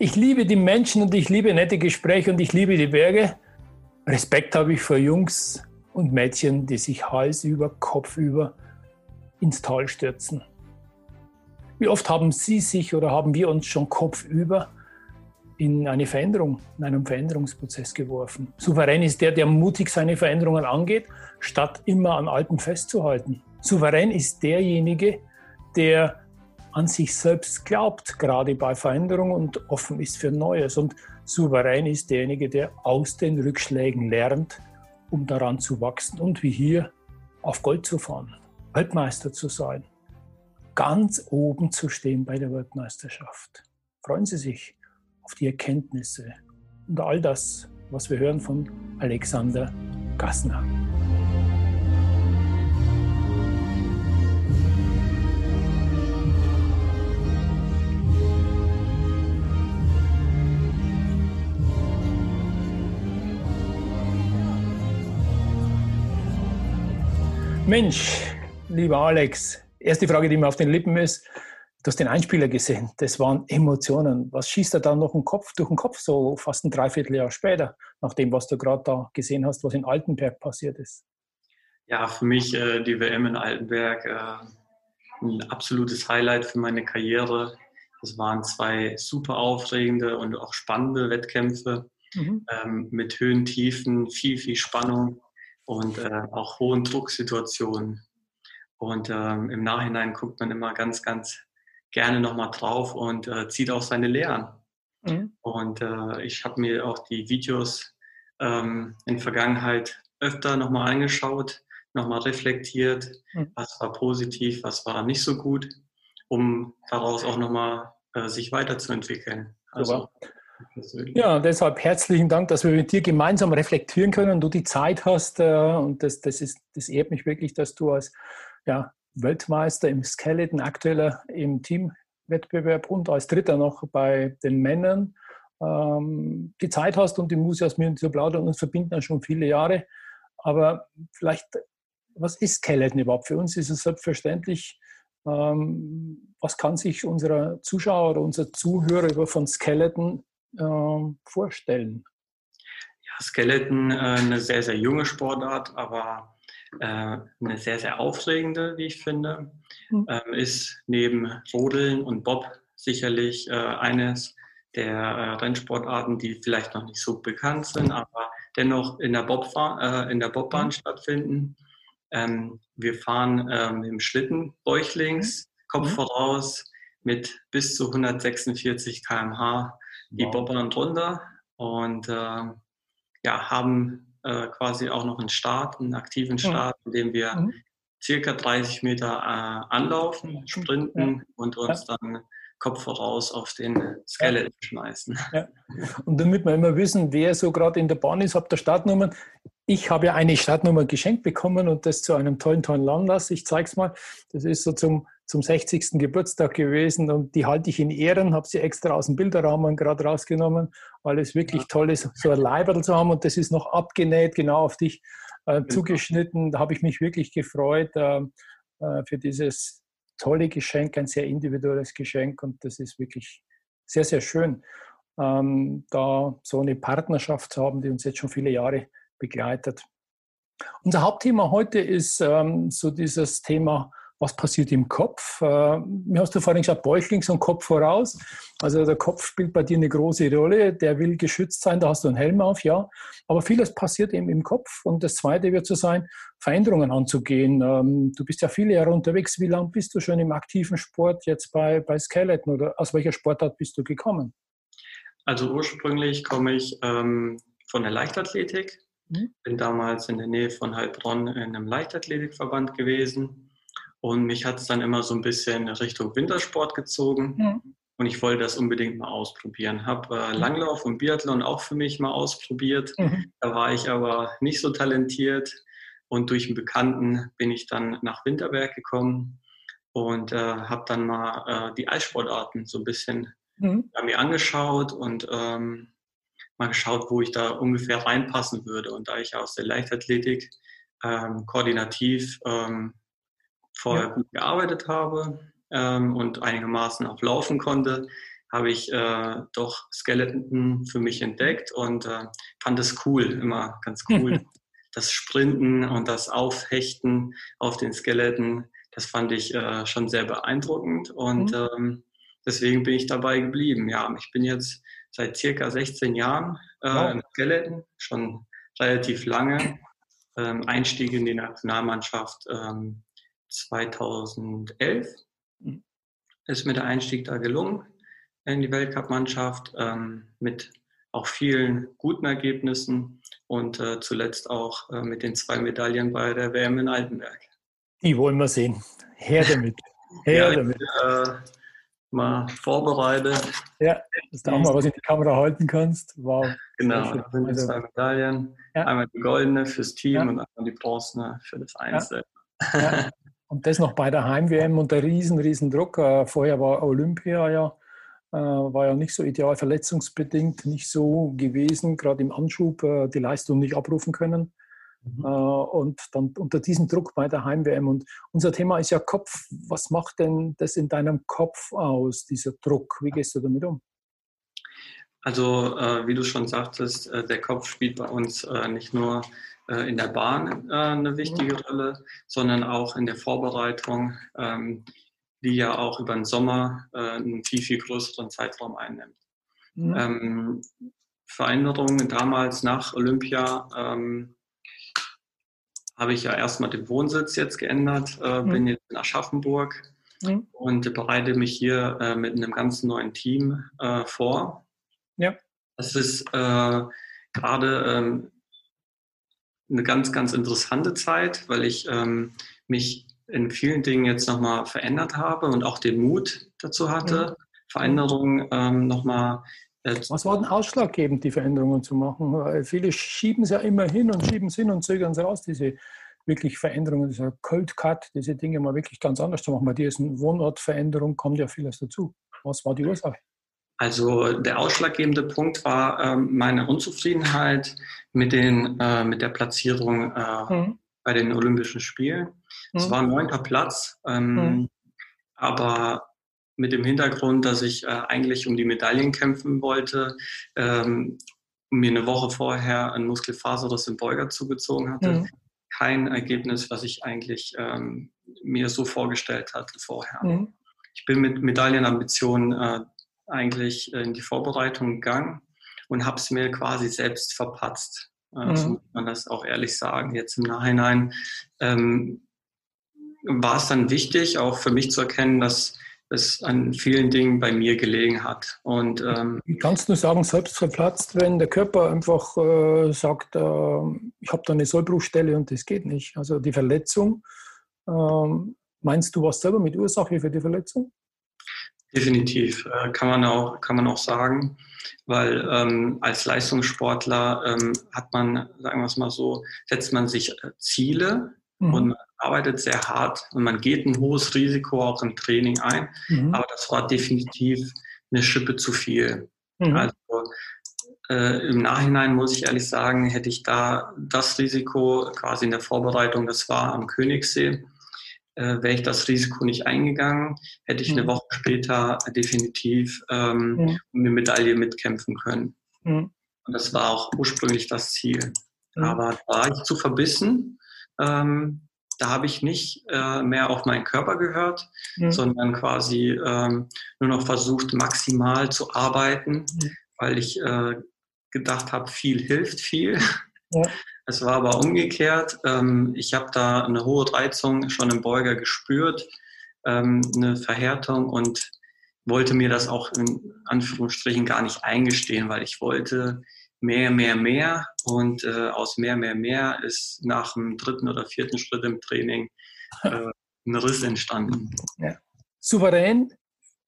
Ich liebe die Menschen und ich liebe nette Gespräche und ich liebe die Berge. Respekt habe ich vor Jungs und Mädchen, die sich Hals über Kopf über ins Tal stürzen. Wie oft haben Sie sich oder haben wir uns schon kopfüber in eine Veränderung, in einen Veränderungsprozess geworfen? Souverän ist der, der mutig seine Veränderungen angeht, statt immer an Alten festzuhalten. Souverän ist derjenige, der an sich selbst glaubt, gerade bei Veränderung und offen ist für Neues. Und souverän ist derjenige, der aus den Rückschlägen lernt, um daran zu wachsen und wie hier auf Gold zu fahren, Weltmeister zu sein, ganz oben zu stehen bei der Weltmeisterschaft. Freuen Sie sich auf die Erkenntnisse und all das, was wir hören von Alexander Gassner. Mensch, lieber Alex, erste Frage, die mir auf den Lippen ist. Du hast den Einspieler gesehen. Das waren Emotionen. Was schießt da dann noch im Kopf, durch den Kopf, so fast ein Dreivierteljahr später, nach dem, was du gerade da gesehen hast, was in Altenberg passiert ist? Ja, für mich äh, die WM in Altenberg äh, ein absolutes Highlight für meine Karriere. Es waren zwei super aufregende und auch spannende Wettkämpfe mhm. ähm, mit Höhen, Tiefen, viel, viel Spannung und äh, auch hohen Drucksituationen. Und ähm, im Nachhinein guckt man immer ganz, ganz gerne nochmal drauf und äh, zieht auch seine Lehren. Mhm. Und äh, ich habe mir auch die Videos ähm, in Vergangenheit öfter nochmal angeschaut, nochmal reflektiert, mhm. was war positiv, was war nicht so gut, um daraus auch nochmal äh, sich weiterzuentwickeln. Also, ja, deshalb herzlichen Dank, dass wir mit dir gemeinsam reflektieren können und du die Zeit hast. Äh, und das, das, ist, das ehrt mich wirklich, dass du als ja, Weltmeister im Skeleton, aktueller im Teamwettbewerb und als Dritter noch bei den Männern ähm, die Zeit hast und die Muße aus mir zu plaudern. Uns verbinden ja schon viele Jahre. Aber vielleicht, was ist Skeleton überhaupt? Für uns ist es selbstverständlich, ähm, was kann sich unser Zuschauer oder unser Zuhörer von Skeleton vorstellen? Ja, Skeleton, äh, eine sehr, sehr junge Sportart, aber äh, eine sehr, sehr aufregende, wie ich finde. Mhm. Ähm, ist neben Rodeln und Bob sicherlich äh, eines der Rennsportarten, die vielleicht noch nicht so bekannt sind, aber dennoch in der, Bobfahr in der Bobbahn mhm. stattfinden. Ähm, wir fahren ähm, im Schlitten bäuchlings, mhm. Kopf mhm. voraus mit bis zu 146 km/h die wow. Bobbern runter und äh, ja, haben äh, quasi auch noch einen Start, einen aktiven mhm. Start, in dem wir mhm. circa 30 Meter äh, anlaufen, sprinten ja. und uns ja. dann Kopf voraus auf den Skeleton ja. schmeißen. Und damit wir immer wissen, wer so gerade in der Bahn ist, habt ihr Startnummern. Ich habe ja eine Startnummer geschenkt bekommen und das zu einem tollen, tollen Anlass. Ich zeige es mal. Das ist so zum zum 60. Geburtstag gewesen und die halte ich in Ehren, habe sie extra aus dem Bilderrahmen gerade rausgenommen, weil es wirklich ja. toll ist, so ein Leiberl zu haben und das ist noch abgenäht, genau auf dich äh, zugeschnitten. Da habe ich mich wirklich gefreut äh, äh, für dieses tolle Geschenk, ein sehr individuelles Geschenk und das ist wirklich sehr, sehr schön, ähm, da so eine Partnerschaft zu haben, die uns jetzt schon viele Jahre begleitet. Unser Hauptthema heute ist ähm, so dieses Thema was passiert im Kopf. Äh, mir hast du vorhin gesagt, Bäuchlings und Kopf voraus. Also der Kopf spielt bei dir eine große Rolle. Der will geschützt sein, da hast du einen Helm auf, ja. Aber vieles passiert eben im Kopf. Und das Zweite wird so sein, Veränderungen anzugehen. Ähm, du bist ja viele Jahre unterwegs. Wie lange bist du schon im aktiven Sport jetzt bei, bei Skeleton oder aus welcher Sportart bist du gekommen? Also ursprünglich komme ich ähm, von der Leichtathletik. Mhm. Bin damals in der Nähe von Heilbronn in einem Leichtathletikverband gewesen und mich hat es dann immer so ein bisschen Richtung Wintersport gezogen. Mhm. und ich wollte das unbedingt mal ausprobieren. Habe äh, mhm. Langlauf und Biathlon auch für mich mal ausprobiert. Mhm. Da war ich aber nicht so talentiert und durch einen Bekannten bin ich dann nach Winterberg gekommen und äh, habe dann mal äh, die Eissportarten so ein bisschen mhm. mir angeschaut und ähm, mal geschaut, wo ich da ungefähr reinpassen würde. Und da ich aus der Leichtathletik ähm, koordinativ ähm, vorher ja. gut gearbeitet habe ähm, und einigermaßen auch laufen konnte, habe ich äh, doch Skeleton für mich entdeckt und äh, fand es cool, immer ganz cool. das Sprinten und das Aufhechten auf den Skeleton, das fand ich äh, schon sehr beeindruckend und mhm. ähm, deswegen bin ich dabei geblieben. Ja, ich bin jetzt seit circa 16 Jahren äh, wow. im Skeleton, schon relativ lange. Ähm, Einstieg in die Nationalmannschaft ähm, 2011 mhm. ist mir der Einstieg da gelungen in die Weltcup-Mannschaft ähm, mit auch vielen guten Ergebnissen und äh, zuletzt auch äh, mit den zwei Medaillen bei der WM in Altenberg. Die wollen wir sehen. Her damit. Her ja, damit. Äh, mal vorbereitet. Ja, dass du auch mal was in die Kamera halten kannst. Wow. Genau, das sind die also zwei Medaillen. Ja. Einmal die goldene fürs Team ja. und einmal die bronzene für das Einzel. Ja. Und das noch bei der Heim-WM und der riesen, riesen Druck. Äh, vorher war Olympia ja, äh, war ja nicht so ideal, verletzungsbedingt nicht so gewesen, gerade im Anschub äh, die Leistung nicht abrufen können. Mhm. Und dann unter diesem Druck bei der Heim-WM. Und unser Thema ist ja Kopf. Was macht denn das in deinem Kopf aus, dieser Druck? Wie gehst du damit um? Also, wie du schon sagtest, der Kopf spielt bei uns nicht nur in der Bahn äh, eine wichtige mhm. Rolle, sondern auch in der Vorbereitung, ähm, die ja auch über den Sommer einen viel, viel größeren Zeitraum einnimmt. Mhm. Ähm, Veränderungen damals nach Olympia ähm, habe ich ja erstmal den Wohnsitz jetzt geändert, äh, mhm. bin jetzt in Aschaffenburg mhm. und bereite mich hier äh, mit einem ganz neuen Team äh, vor. Ja. Das ist äh, gerade eine ganz, ganz interessante Zeit, weil ich ähm, mich in vielen Dingen jetzt nochmal verändert habe und auch den Mut dazu hatte, mhm. Veränderungen ähm, nochmal was war denn ausschlaggebend, die Veränderungen zu machen? Viele schieben es ja immer hin und schieben es hin und zögern es raus, diese wirklich Veränderungen, dieser Cold Cut, diese Dinge mal wirklich ganz anders zu machen. Bei dir ist eine Wohnortveränderung, kommt ja vieles dazu. Was war die Ursache? Also der ausschlaggebende Punkt war ähm, meine Unzufriedenheit mit, den, äh, mit der Platzierung äh, mhm. bei den Olympischen Spielen. Es mhm. war ein neunter Platz, ähm, mhm. aber mit dem Hintergrund, dass ich äh, eigentlich um die Medaillen kämpfen wollte, ähm, mir eine Woche vorher ein Muskelfaserriss im Beuger zugezogen hatte. Mhm. Kein Ergebnis, was ich eigentlich ähm, mir so vorgestellt hatte vorher. Mhm. Ich bin mit Medaillenambitionen äh, eigentlich in die Vorbereitung gegangen und habe es mir quasi selbst verpatzt. Äh, so muss man das auch ehrlich sagen. Jetzt im Nachhinein ähm, war es dann wichtig, auch für mich zu erkennen, dass es an vielen Dingen bei mir gelegen hat. Und, ähm, Kannst du sagen, selbst verplatzt, wenn der Körper einfach äh, sagt, äh, ich habe da eine Sollbruchstelle und das geht nicht. Also die Verletzung, äh, meinst du was selber mit Ursache für die Verletzung? Definitiv, äh, kann, man auch, kann man auch sagen, weil ähm, als Leistungssportler ähm, hat man, sagen wir es mal so, setzt man sich äh, Ziele mhm. und arbeitet sehr hart und man geht ein hohes Risiko auch im Training ein. Mhm. Aber das war definitiv eine Schippe zu viel. Mhm. Also äh, im Nachhinein muss ich ehrlich sagen, hätte ich da das Risiko quasi in der Vorbereitung, das war am Königssee, äh, wäre ich das Risiko nicht eingegangen, hätte ich mhm. eine Woche später definitiv ähm, um eine Medaille mitkämpfen können. Mhm. Und das war auch ursprünglich das Ziel. Mhm. Aber da war ich zu verbissen. Ähm, da habe ich nicht äh, mehr auf meinen Körper gehört, sondern quasi ähm, nur noch versucht, maximal zu arbeiten, weil ich äh, gedacht habe, viel hilft viel. Ja. Es war aber umgekehrt. Ähm, ich habe da eine hohe Reizung schon im Beuger gespürt, ähm, eine Verhärtung und wollte mir das auch in Anführungsstrichen gar nicht eingestehen, weil ich wollte mehr, mehr, mehr. Und äh, aus mehr, mehr, mehr ist nach dem dritten oder vierten Schritt im Training äh, ein Riss entstanden. Ja. Souverän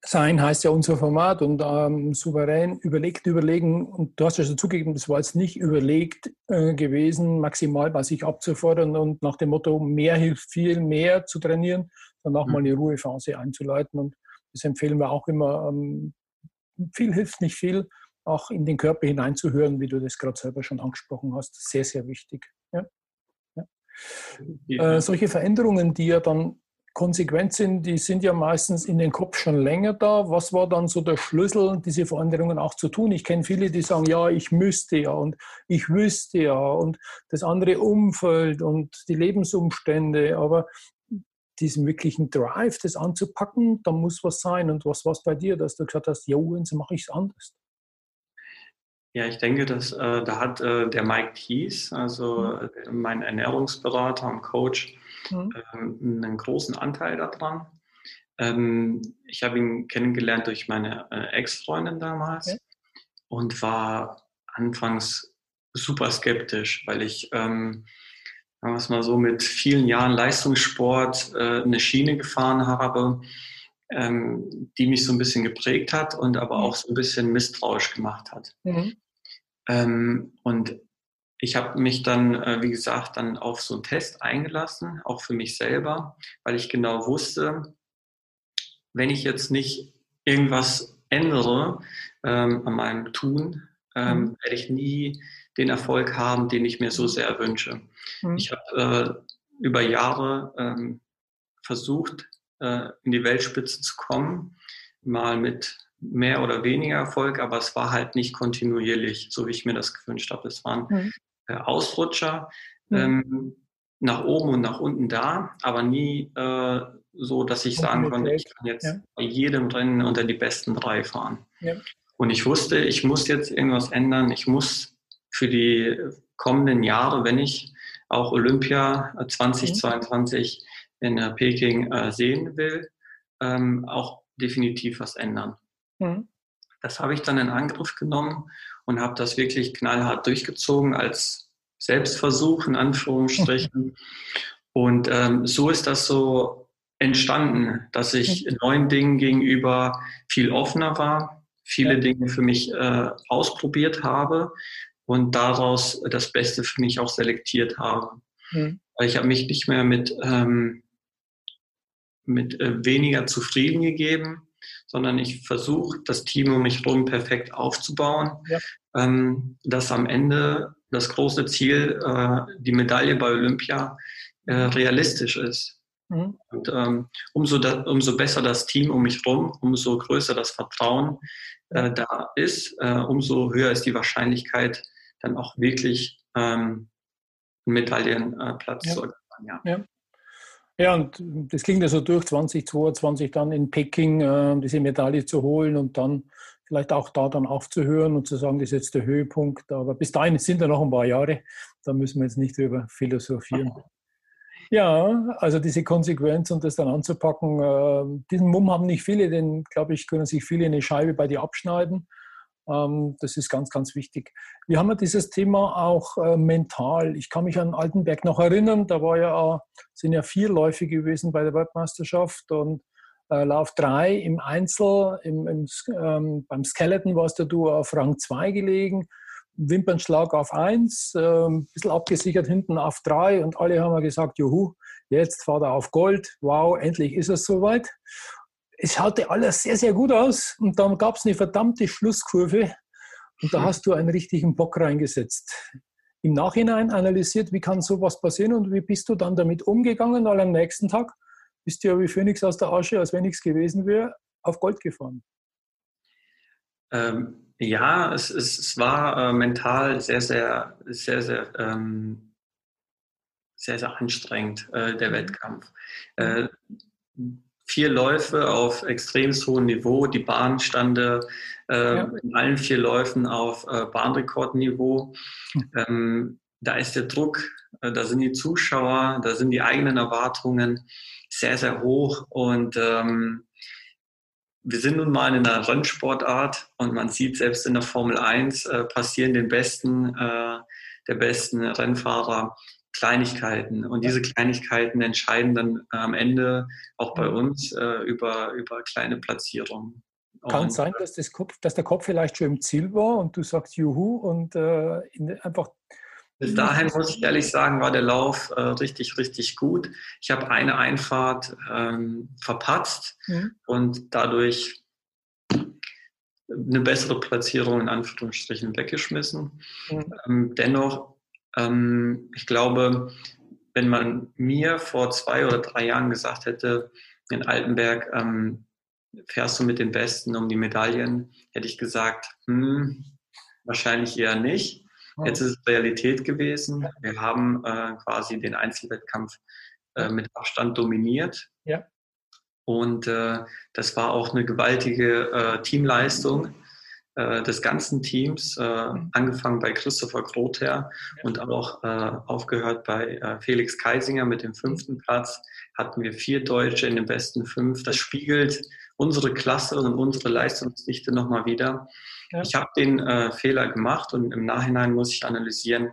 sein heißt ja unser Format und ähm, souverän überlegt, überlegen. Und du hast ja schon zugegeben, das war jetzt nicht überlegt äh, gewesen, maximal bei sich abzufordern und nach dem Motto, mehr hilft viel, mehr zu trainieren, dann auch mhm. mal eine Ruhephase einzuleiten. Und das empfehlen wir auch immer. Ähm, viel hilft nicht viel, auch in den Körper hineinzuhören, wie du das gerade selber schon angesprochen hast. Sehr, sehr wichtig. Ja. Ja. Äh, solche Veränderungen, die ja dann konsequent sind, die sind ja meistens in den Kopf schon länger da. Was war dann so der Schlüssel, diese Veränderungen auch zu tun? Ich kenne viele, die sagen, ja, ich müsste ja und ich wüsste ja und das andere Umfeld und die Lebensumstände, aber diesen wirklichen Drive, das anzupacken, da muss was sein. Und was war es bei dir, dass du gesagt hast, jo, jetzt mache ich es anders? Ja, ich denke, dass äh, da hat äh, der Mike Thies, also mhm. äh, mein Ernährungsberater und Coach, mhm. Ähm, einen großen Anteil daran. Ähm, ich habe ihn kennengelernt durch meine äh, Ex-Freundin damals okay. und war anfangs super skeptisch, weil ich, ähm, sagen wir es mal so, mit vielen Jahren Leistungssport äh, eine Schiene gefahren habe, ähm, die mich so ein bisschen geprägt hat und aber mhm. auch so ein bisschen misstrauisch gemacht hat. Mhm. Ähm, und ich habe mich dann, äh, wie gesagt, dann auf so einen Test eingelassen, auch für mich selber, weil ich genau wusste, wenn ich jetzt nicht irgendwas ändere ähm, an meinem Tun, ähm, mhm. werde ich nie den Erfolg haben, den ich mir so sehr wünsche. Mhm. Ich habe äh, über Jahre ähm, versucht, in die Weltspitze zu kommen, mal mit mehr oder weniger Erfolg, aber es war halt nicht kontinuierlich, so wie ich mir das gewünscht habe. Es waren mhm. äh, Ausrutscher mhm. ähm, nach oben und nach unten da, aber nie äh, so, dass ich sagen konnte, ich kann jetzt ja. bei jedem Rennen unter die besten drei fahren. Ja. Und ich wusste, ich muss jetzt irgendwas ändern. Ich muss für die kommenden Jahre, wenn ich auch Olympia 2022 mhm. In äh, Peking äh, sehen will, ähm, auch definitiv was ändern. Mhm. Das habe ich dann in Angriff genommen und habe das wirklich knallhart durchgezogen als Selbstversuch in Anführungsstrichen. Und ähm, so ist das so entstanden, dass ich mhm. neuen Dingen gegenüber viel offener war, viele ja. Dinge für mich äh, ausprobiert habe und daraus das Beste für mich auch selektiert habe. Mhm. Ich habe mich nicht mehr mit, ähm, mit äh, weniger zufrieden gegeben, sondern ich versuche, das Team um mich herum perfekt aufzubauen, ja. ähm, dass am Ende das große Ziel, äh, die Medaille bei Olympia, äh, realistisch ist. Mhm. Und ähm, umso, da, umso besser das Team um mich herum, umso größer das Vertrauen äh, da ist, äh, umso höher ist die Wahrscheinlichkeit, dann auch wirklich ähm, einen Medaillenplatz ja. zu ergattern. Ja. ja. Ja, und das klingt ja so durch, 2022 dann in Peking äh, diese Medaille zu holen und dann vielleicht auch da dann aufzuhören und zu sagen, das ist jetzt der Höhepunkt. Aber bis dahin sind ja noch ein paar Jahre, da müssen wir jetzt nicht drüber philosophieren. Ja, also diese Konsequenz und das dann anzupacken, äh, diesen Mumm haben nicht viele, denn glaube ich, können sich viele eine Scheibe bei dir abschneiden. Ähm, das ist ganz, ganz wichtig. Wir haben ja dieses Thema auch äh, mental. Ich kann mich an Altenberg noch erinnern, da war ja, sind ja vier Läufe gewesen bei der Weltmeisterschaft und äh, Lauf 3 im Einzel, im, im, ähm, beim Skeleton warst du auf Rang 2 gelegen, Wimpernschlag auf 1, äh, ein bisschen abgesichert hinten auf 3 und alle haben gesagt, juhu, jetzt fahrt er auf Gold, wow, endlich ist es soweit es schaute alles sehr, sehr gut aus und dann gab es eine verdammte Schlusskurve und da hm. hast du einen richtigen Bock reingesetzt. Im Nachhinein analysiert, wie kann sowas passieren und wie bist du dann damit umgegangen, weil am nächsten Tag bist du ja wie Phoenix aus der Asche, als wenn nichts gewesen wäre, auf Gold gefahren. Ähm, ja, es, es, es war äh, mental sehr, sehr, sehr, sehr, ähm, sehr, sehr anstrengend, äh, der mhm. Wettkampf. Äh, vier Läufe auf extrem hohem Niveau. Die Bahn stand äh, ja. in allen vier Läufen auf äh, Bahnrekordniveau. Hm. Ähm, da ist der Druck, äh, da sind die Zuschauer, da sind die eigenen Erwartungen sehr, sehr hoch. Und ähm, wir sind nun mal in einer Rennsportart und man sieht selbst in der Formel 1 äh, passieren den besten, äh, der besten Rennfahrer Kleinigkeiten. Und diese Kleinigkeiten entscheiden dann am Ende auch bei uns äh, über, über kleine Platzierungen. Kann es sein, dass, das Kopf, dass der Kopf vielleicht schon im Ziel war und du sagst Juhu und äh, einfach. Bis dahin muss ich ehrlich sagen, war der Lauf äh, richtig, richtig gut. Ich habe eine Einfahrt ähm, verpatzt mhm. und dadurch eine bessere Platzierung in Anführungsstrichen weggeschmissen. Mhm. Ähm, dennoch, ähm, ich glaube, wenn man mir vor zwei oder drei Jahren gesagt hätte, in Altenberg ähm, fährst du mit den Besten um die Medaillen, hätte ich gesagt, hm, wahrscheinlich eher nicht. Jetzt ist es Realität gewesen. Wir haben äh, quasi den Einzelwettkampf äh, mit Abstand dominiert. Ja. Und äh, das war auch eine gewaltige äh, Teamleistung äh, des ganzen Teams, äh, angefangen bei Christopher Grother und auch aufgehört bei Felix Keisinger mit dem fünften Platz. Hatten wir vier Deutsche in den besten fünf. Das spiegelt unsere Klasse und unsere Leistungsdichte nochmal wieder. Ja. Ich habe den äh, Fehler gemacht und im Nachhinein muss ich analysieren,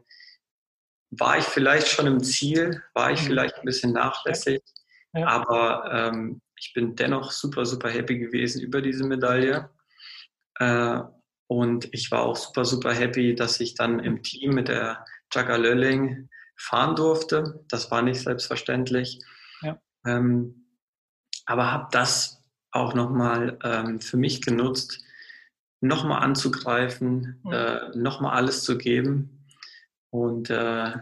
war ich vielleicht schon im Ziel, war ich mhm. vielleicht ein bisschen nachlässig, ja. Ja. aber ähm, ich bin dennoch super, super happy gewesen über diese Medaille. Äh, und ich war auch super, super happy, dass ich dann im Team mit der Jacka Lölling fahren durfte. Das war nicht selbstverständlich. Ähm, aber habe das auch nochmal ähm, für mich genutzt, nochmal anzugreifen, mhm. äh, nochmal alles zu geben. Und äh,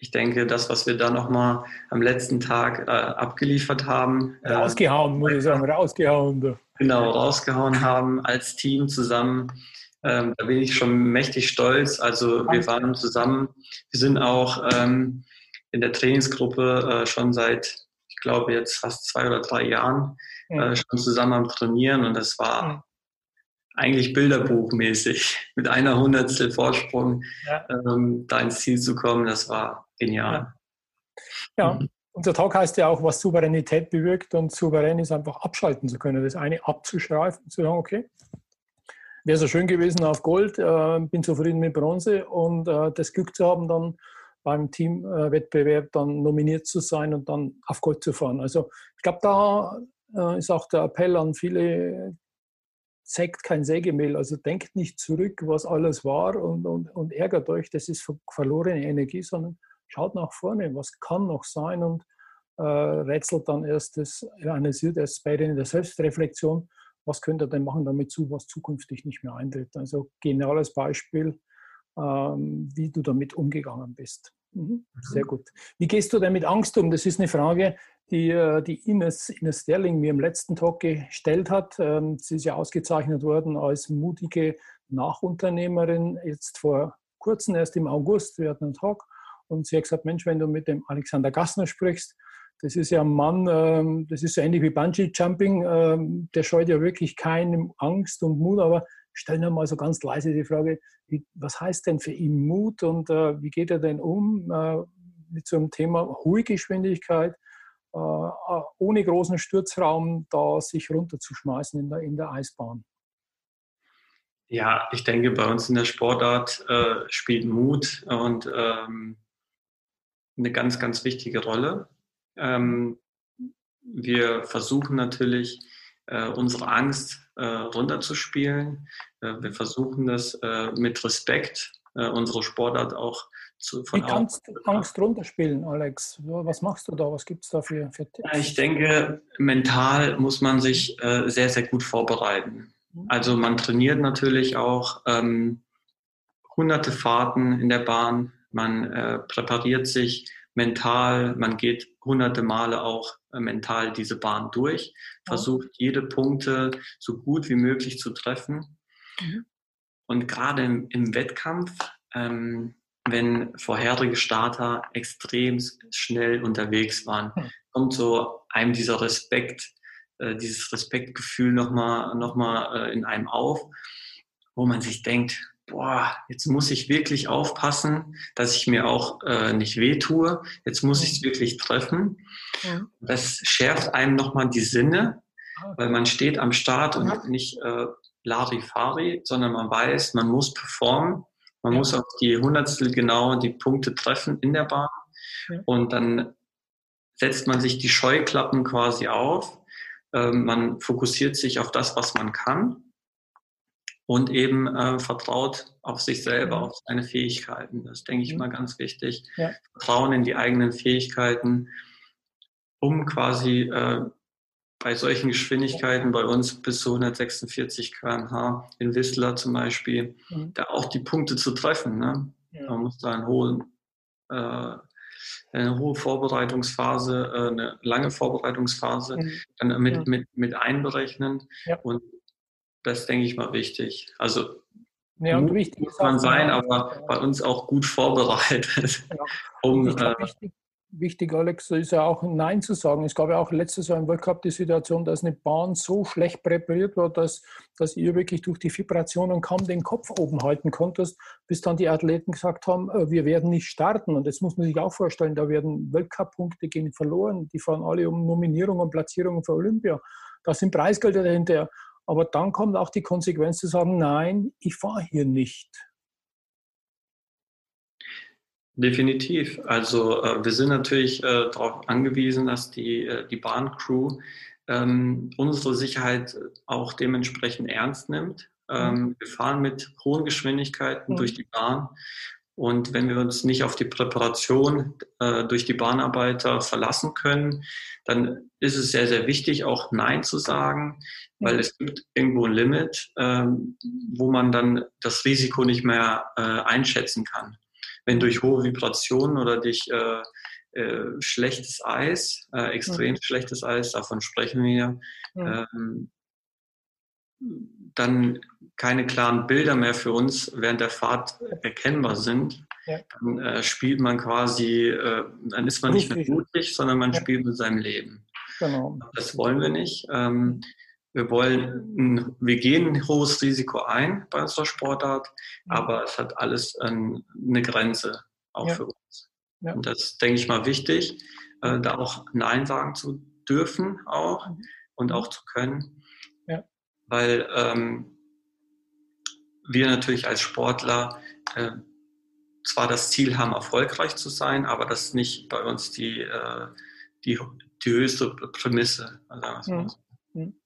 ich denke, das, was wir da nochmal am letzten Tag äh, abgeliefert haben. Äh, rausgehauen, muss ich sagen, rausgehauen. Genau, rausgehauen haben als Team zusammen. Ähm, da bin ich schon mächtig stolz. Also wir waren zusammen, wir sind auch ähm, in der Trainingsgruppe äh, schon seit, ich glaube, jetzt fast zwei oder drei Jahren ja. äh, schon zusammen am Trainieren und das war eigentlich bilderbuchmäßig. Mit einer Hundertstel Vorsprung ja. ähm, da ins Ziel zu kommen, das war genial. Ja, mhm. unser Tag heißt ja auch, was Souveränität bewirkt und souverän ist einfach abschalten zu können, das eine abzuschreiben, zu sagen, okay, wäre so schön gewesen auf Gold, äh, bin zufrieden mit Bronze und äh, das Glück zu haben, dann beim Teamwettbewerb dann nominiert zu sein und dann auf Gold zu fahren. Also ich glaube, da äh, ist auch der Appell an viele, zeigt kein Sägemehl, also denkt nicht zurück, was alles war und, und, und ärgert euch, das ist verlorene Energie, sondern schaut nach vorne, was kann noch sein und äh, rätselt dann erst das, analysiert erst bei in der Selbstreflexion, was könnt ihr denn machen damit zu, was zukünftig nicht mehr eintritt. Also geniales Beispiel, ähm, wie du damit umgegangen bist. Mhm. Sehr mhm. gut. Wie gehst du denn mit Angst um? Das ist eine Frage, die, äh, die Ines, Ines Sterling mir im letzten Talk gestellt hat. Ähm, sie ist ja ausgezeichnet worden als mutige Nachunternehmerin, jetzt vor kurzem, erst im August, wir hatten einen Talk. Und sie hat gesagt, Mensch, wenn du mit dem Alexander Gassner sprichst, das ist ja ein Mann, ähm, das ist so ähnlich wie Bungee-Jumping, ähm, der scheut ja wirklich keine Angst und Mut, aber stell dir mal so ganz leise die Frage, was heißt denn für ihn Mut und äh, wie geht er denn um äh, mit so einem Thema hohe Geschwindigkeit, äh, ohne großen Sturzraum da sich runterzuschmeißen in der, in der Eisbahn? Ja, ich denke, bei uns in der Sportart äh, spielt Mut und ähm, eine ganz, ganz wichtige Rolle. Ähm, wir versuchen natürlich, äh, unsere Angst äh, runterzuspielen. Äh, wir versuchen das äh, mit Respekt, äh, unsere Sportart auch zu, von Wie kannst du Angst runterspielen, Alex? Was machst du da? Was gibt es da für, für Tipps? Ich denke, mental muss man sich äh, sehr, sehr gut vorbereiten. Mhm. Also man trainiert natürlich auch ähm, hunderte Fahrten in der Bahn. Man äh, präpariert sich mental, man geht hunderte Male auch äh, mental diese Bahn durch, versucht jede Punkte so gut wie möglich zu treffen. Mhm. Und gerade im, im Wettkampf ähm, wenn vorherige Starter extrem schnell unterwegs waren, hm. kommt so einem dieser Respekt, äh, dieses Respektgefühl nochmal noch mal, äh, in einem auf, wo man sich denkt, boah, jetzt muss ich wirklich aufpassen, dass ich mir auch äh, nicht wehtue. Jetzt muss ich es wirklich treffen. Ja. Das schärft einem nochmal die Sinne, ah, weil man steht am Start und nicht äh, Larifari, sondern man weiß, man muss performen man muss auf die Hundertstel genau die Punkte treffen in der Bahn. Ja. Und dann setzt man sich die Scheuklappen quasi auf. Ähm, man fokussiert sich auf das, was man kann und eben äh, vertraut auf sich selber, auf seine Fähigkeiten. Das denke ich mal ganz wichtig. Ja. Vertrauen in die eigenen Fähigkeiten, um quasi äh, bei solchen Geschwindigkeiten bei uns bis zu 146 km/h in Whistler zum Beispiel, mhm. da auch die Punkte zu treffen. Ne? Ja. Man muss da einen hohen, äh, eine hohe Vorbereitungsphase, äh, eine lange Vorbereitungsphase mhm. dann mit, ja. mit, mit einberechnen. Ja. Und das denke ich mal wichtig. Also ja, und wichtig muss man sein, aber bei uns auch gut vorbereitet. Ja. Um, äh, wichtig, wichtig, Alex, ist ja auch Nein zu sagen. Es gab ja auch letztes Jahr im World Cup die Situation, dass eine Bahn so schlecht präpariert war, dass, dass ihr wirklich durch die Vibrationen kaum den Kopf oben halten konntest, bis dann die Athleten gesagt haben, äh, wir werden nicht starten. Und das muss man sich auch vorstellen, da werden Weltcup-Punkte gehen verloren. Die fahren alle um Nominierungen und Platzierungen für Olympia. Da sind Preisgelder dahinter. Aber dann kommt auch die Konsequenz zu sagen, nein, ich fahre hier nicht. Definitiv. Also äh, wir sind natürlich äh, darauf angewiesen, dass die, äh, die Bahncrew ähm, unsere Sicherheit auch dementsprechend ernst nimmt. Ähm, mhm. Wir fahren mit hohen Geschwindigkeiten mhm. durch die Bahn. Und wenn wir uns nicht auf die Präparation äh, durch die Bahnarbeiter verlassen können, dann ist es sehr, sehr wichtig, auch Nein zu sagen, weil mhm. es gibt irgendwo ein Limit, ähm, wo man dann das Risiko nicht mehr äh, einschätzen kann wenn durch hohe Vibrationen oder durch äh, äh, schlechtes Eis, äh, extrem mhm. schlechtes Eis, davon sprechen wir, mhm. ähm, dann keine klaren Bilder mehr für uns während der Fahrt erkennbar sind, ja. dann äh, spielt man quasi, äh, dann ist man nicht mehr mutig, sondern man ja. spielt mit seinem Leben. Genau. Das wollen wir nicht. Ähm, wir wollen, wir gehen ein hohes Risiko ein bei unserer Sportart, aber es hat alles eine Grenze auch ja. für uns. Und das ist, denke ich mal, wichtig, äh, da auch Nein sagen zu dürfen auch mhm. und auch zu können. Weil ähm, wir natürlich als Sportler äh, zwar das Ziel haben, erfolgreich zu sein, aber das ist nicht bei uns die, äh, die, die höchste Prämisse. Also, mhm. mhm.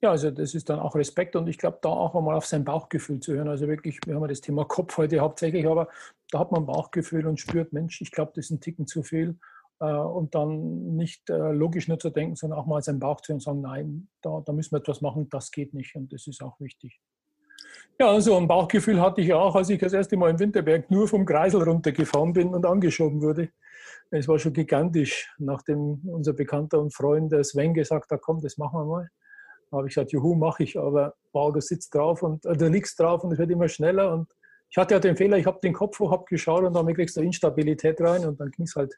Ja, also das ist dann auch Respekt und ich glaube, da auch einmal auf sein Bauchgefühl zu hören. Also wirklich, wir haben ja das Thema Kopf heute hauptsächlich, aber da hat man Bauchgefühl und spürt, Mensch, ich glaube, das ist ein Ticken zu viel. Äh, und dann nicht äh, logisch nur zu denken, sondern auch mal seinen Bauch zu und sagen, nein, da, da müssen wir etwas machen, das geht nicht und das ist auch wichtig. Ja, also ein Bauchgefühl hatte ich auch, als ich das erste Mal im Winterberg nur vom Kreisel runtergefahren bin und angeschoben wurde. Es war schon gigantisch, nachdem unser Bekannter und Freund Sven gesagt hat, komm, das machen wir mal habe ich gesagt, juhu, mache ich, aber wow, du sitzt drauf und äh, du liegst drauf und es wird immer schneller. Und ich hatte ja den Fehler, ich habe den Kopf hoch, habe geschaut und damit kriegst du Instabilität rein und dann ging es halt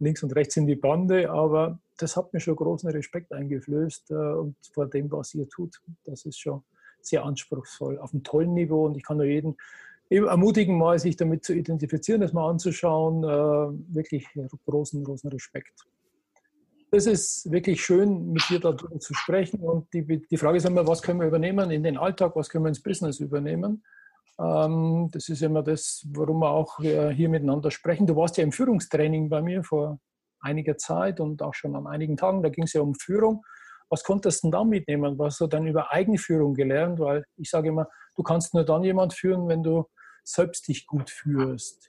links und rechts in die Bande. Aber das hat mir schon großen Respekt eingeflößt äh, und vor dem, was ihr tut. Das ist schon sehr anspruchsvoll, auf einem tollen Niveau und ich kann nur jeden ermutigen, mal sich damit zu identifizieren, das mal anzuschauen. Äh, wirklich großen, großen Respekt das ist wirklich schön, mit dir darüber zu sprechen. Und die, die Frage ist immer, was können wir übernehmen in den Alltag, was können wir ins Business übernehmen? Ähm, das ist immer das, warum wir auch äh, hier miteinander sprechen. Du warst ja im Führungstraining bei mir vor einiger Zeit und auch schon an einigen Tagen. Da ging es ja um Führung. Was konntest du denn da mitnehmen? Was hast du dann über Eigenführung gelernt? Weil ich sage immer, du kannst nur dann jemand führen, wenn du selbst dich gut führst.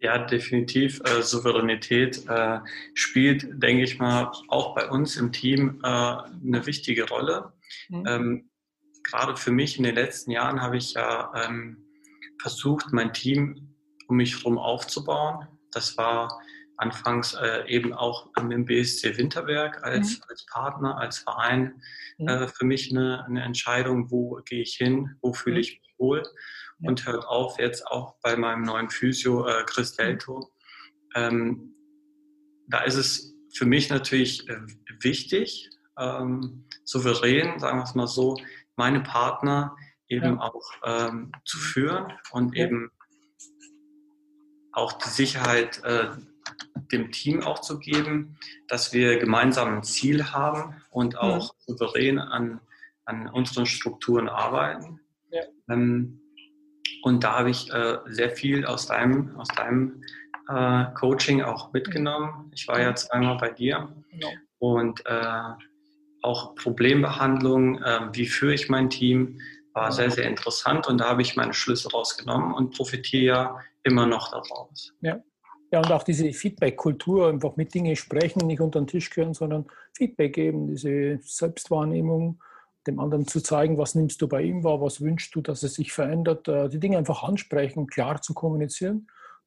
Ja, definitiv. Äh, Souveränität äh, spielt, denke ich mal, auch bei uns im Team äh, eine wichtige Rolle. Mhm. Ähm, gerade für mich in den letzten Jahren habe ich ja ähm, versucht, mein Team um mich herum aufzubauen. Das war anfangs äh, eben auch im BSC Winterberg als, mhm. als Partner, als Verein mhm. äh, für mich eine, eine, Entscheidung, wo gehe ich hin, wo fühle mhm. ich mich wohl und hört auf jetzt auch bei meinem neuen Physio äh, Chris mhm. Delto. Ähm, da ist es für mich natürlich äh, wichtig, ähm, souverän, sagen wir es mal so, meine Partner eben ja. auch ähm, zu führen und ja. eben auch die Sicherheit äh, dem Team auch zu geben, dass wir gemeinsam ein Ziel haben und auch ja. souverän an, an unseren Strukturen arbeiten. Ja. Ähm, und da habe ich äh, sehr viel aus deinem, aus deinem äh, Coaching auch mitgenommen. Ich war ja zweimal bei dir genau. und äh, auch Problembehandlung, äh, wie führe ich mein Team, war sehr, sehr interessant und da habe ich meine Schlüsse rausgenommen und profitiere ja immer noch daraus. Ja. Ja, und auch diese Feedback-Kultur, einfach mit Dingen sprechen, nicht unter den Tisch gehören, sondern Feedback geben, diese Selbstwahrnehmung, dem anderen zu zeigen, was nimmst du bei ihm wahr, was wünschst du, dass es sich verändert, äh, die Dinge einfach ansprechen, klar zu kommunizieren.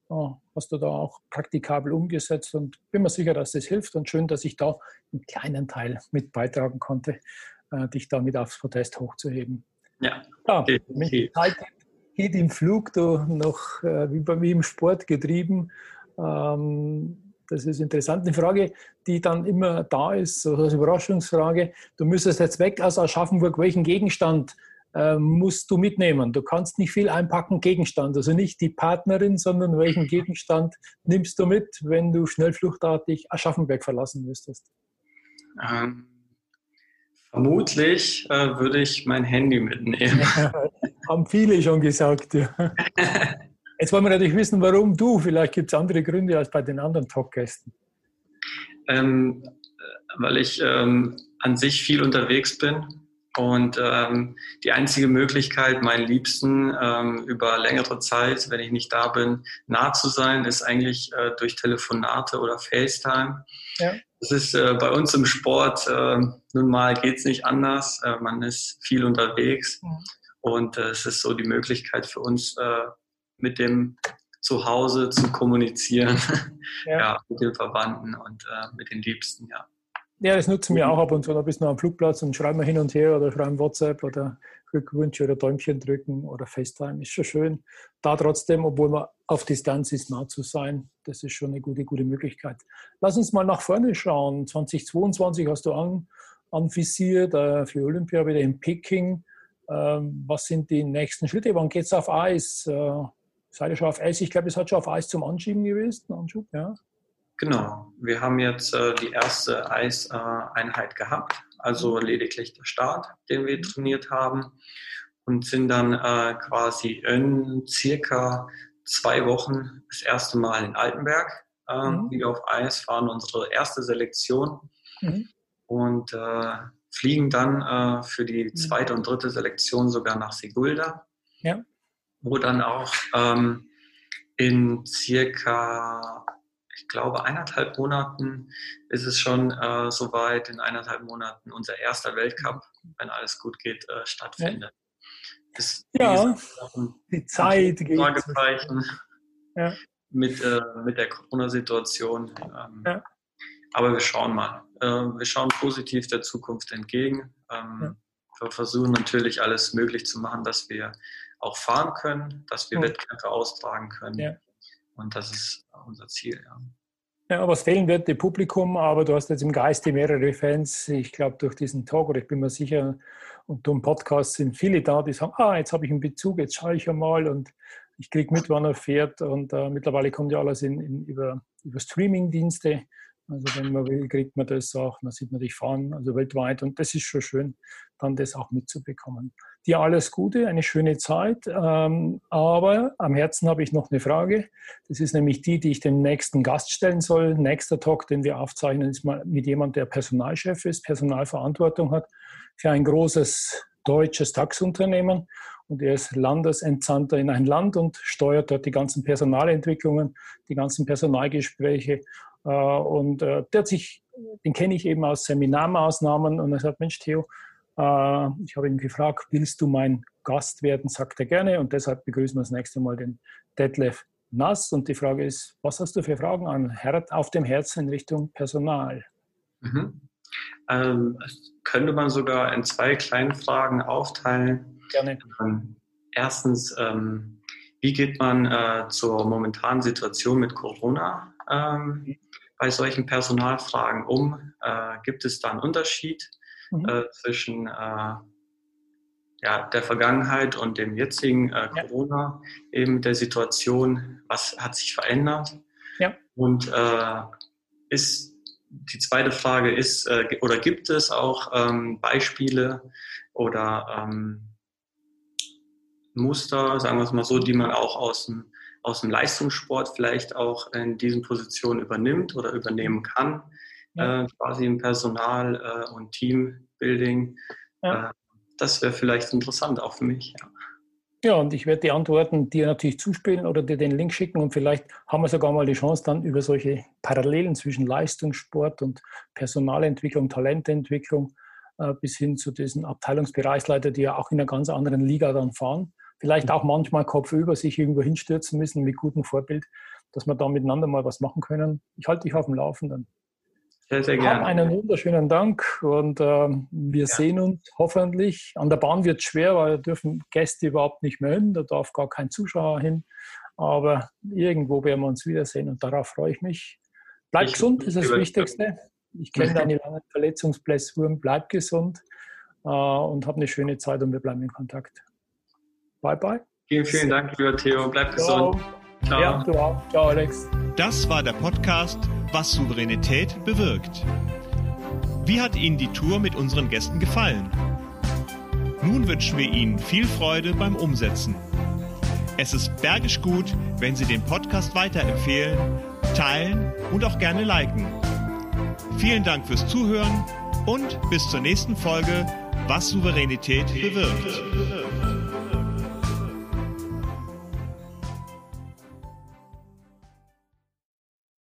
Hast du da auch praktikabel umgesetzt und bin mir sicher, dass das hilft und schön, dass ich da einen kleinen Teil mit beitragen konnte, äh, dich damit aufs Protest hochzuheben. Ja, ja die Zeit geht im Flug, du noch äh, wie bei mir im Sport getrieben. Ähm, das ist interessant. Eine Frage, die dann immer da ist, so als Überraschungsfrage. Du müsstest jetzt weg aus Aschaffenburg. Welchen Gegenstand äh, musst du mitnehmen? Du kannst nicht viel einpacken, Gegenstand. Also nicht die Partnerin, sondern welchen Gegenstand nimmst du mit, wenn du schnell fluchtartig Aschaffenburg verlassen müsstest? Ähm, vermutlich äh, würde ich mein Handy mitnehmen. Haben viele schon gesagt. Ja. Jetzt wollen wir natürlich wissen, warum du. Vielleicht gibt es andere Gründe als bei den anderen Talkgästen. Ähm, weil ich ähm, an sich viel unterwegs bin und ähm, die einzige Möglichkeit, meinen Liebsten ähm, über längere Zeit, wenn ich nicht da bin, nah zu sein, ist eigentlich äh, durch Telefonate oder FaceTime. Ja. Das ist äh, bei uns im Sport, äh, nun mal geht es nicht anders. Äh, man ist viel unterwegs ja. und äh, es ist so die Möglichkeit für uns, äh, mit dem Zuhause zu kommunizieren, ja. ja mit den Verwandten und äh, mit den Liebsten, ja. Ja, das nutzen wir auch ab und zu. Da bist du am Flugplatz und schreiben wir hin und her oder schreiben WhatsApp oder Glückwünsche oder Däumchen drücken oder FaceTime. Ist schon schön. Da trotzdem, obwohl man auf Distanz ist, nah zu sein, das ist schon eine gute, gute Möglichkeit. Lass uns mal nach vorne schauen. 2022 hast du an, anvisiert äh, für Olympia wieder in Peking. Ähm, was sind die nächsten Schritte? Wann geht es auf Eis? Äh, seid ihr schon auf Eis? Ich glaube, es hat schon auf Eis zum Anschieben gewesen. Anschub, ja. Genau, wir haben jetzt äh, die erste Eiseinheit gehabt, also mhm. lediglich der Start, den wir mhm. trainiert haben und sind dann äh, quasi in circa zwei Wochen das erste Mal in Altenberg äh, mhm. wieder auf Eis, fahren unsere erste Selektion mhm. und äh, fliegen dann äh, für die mhm. zweite und dritte Selektion sogar nach Sigulda, ja. wo dann auch ähm, in circa, ich glaube, eineinhalb Monaten ist es schon äh, soweit, in eineinhalb Monaten unser erster Weltcup, wenn alles gut geht, äh, stattfindet. Ja, ja die Zeit geht. Fragezeichen ja. mit, äh, mit der Corona-Situation. Ähm, ja. Aber wir schauen mal. Äh, wir schauen positiv der Zukunft entgegen. Ähm, ja. Wir versuchen natürlich alles möglich zu machen, dass wir auch fahren können, dass wir. Wettkämpfe austragen können. Und das ist unser Ziel. Ja. Ja, es fehlen wird dem Publikum, aber du hast jetzt im Geiste mehrere Fans. Ich glaube, durch diesen Talk, oder ich bin mir sicher, und durch den Podcast sind viele da, die sagen, ah, jetzt habe ich einen Bezug, jetzt schaue ich einmal und ich kriege mit, wann er fährt. Und äh, mittlerweile kommt ja alles in, in, über, über Streaming-Dienste. Also wenn man will, kriegt man das auch, dann sieht man dich fahren, also weltweit. Und das ist schon schön, dann das auch mitzubekommen. Dir alles Gute, eine schöne Zeit. Ähm, aber am Herzen habe ich noch eine Frage. Das ist nämlich die, die ich dem nächsten Gast stellen soll. Nächster Talk, den wir aufzeichnen, ist mal mit jemandem, der Personalchef ist, Personalverantwortung hat für ein großes deutsches DAX-Unternehmen. Und er ist Landesentsandter in ein Land und steuert dort die ganzen Personalentwicklungen, die ganzen Personalgespräche und äh, der hat sich, den kenne ich eben aus Seminarmaßnahmen und er sagt, Mensch Theo, äh, ich habe ihn gefragt, willst du mein Gast werden? Sagt er gerne und deshalb begrüßen wir das nächste Mal den Detlef Nass und die Frage ist, was hast du für Fragen an auf dem Herzen in Richtung Personal? Mhm. Ähm, könnte man sogar in zwei kleinen Fragen aufteilen. Gerne. Ähm, erstens, ähm, wie geht man äh, zur momentanen Situation mit Corona ähm, bei solchen Personalfragen um? Äh, gibt es da einen Unterschied mhm. äh, zwischen äh, ja, der Vergangenheit und dem jetzigen äh, Corona, ja. eben der Situation? Was hat sich verändert? Ja. Und äh, ist die zweite Frage ist, oder gibt es auch ähm, Beispiele oder ähm, Muster, sagen wir es mal so, die man auch aus dem aus dem Leistungssport vielleicht auch in diesen Positionen übernimmt oder übernehmen kann, ja. äh, quasi im Personal äh, und Teambuilding. Ja. Äh, das wäre vielleicht interessant auch für mich. Ja. Ja, und ich werde die Antworten dir natürlich zuspielen oder dir den Link schicken und vielleicht haben wir sogar mal die Chance, dann über solche Parallelen zwischen Leistungssport und Personalentwicklung, Talententwicklung äh, bis hin zu diesen Abteilungsbereichsleiter, die ja auch in einer ganz anderen Liga dann fahren, vielleicht auch manchmal kopfüber sich irgendwo hinstürzen müssen mit gutem Vorbild, dass wir da miteinander mal was machen können. Ich halte dich auf dem Laufenden. Sehr, sehr gerne. Einen wunderschönen Dank und äh, wir ja. sehen uns hoffentlich. An der Bahn wird es schwer, weil da dürfen Gäste überhaupt nicht mehr hin, da darf gar kein Zuschauer hin. Aber irgendwo werden wir uns wiedersehen und darauf freue ich mich. Bleib ich gesund, ist das Wichtigste. Ich kenne deine langen Verletzungsblessuren. Bleib gesund äh, und hab eine schöne Zeit und wir bleiben in Kontakt. Bye, bye. Vielen, vielen Dank, lieber Theo. Bleib Ciao. gesund. Ciao. Ja, du auch. Ciao, Alex. Das war der Podcast Was Souveränität bewirkt. Wie hat Ihnen die Tour mit unseren Gästen gefallen? Nun wünschen wir Ihnen viel Freude beim Umsetzen. Es ist bergisch gut, wenn Sie den Podcast weiterempfehlen, teilen und auch gerne liken. Vielen Dank fürs Zuhören und bis zur nächsten Folge, was Souveränität bewirkt.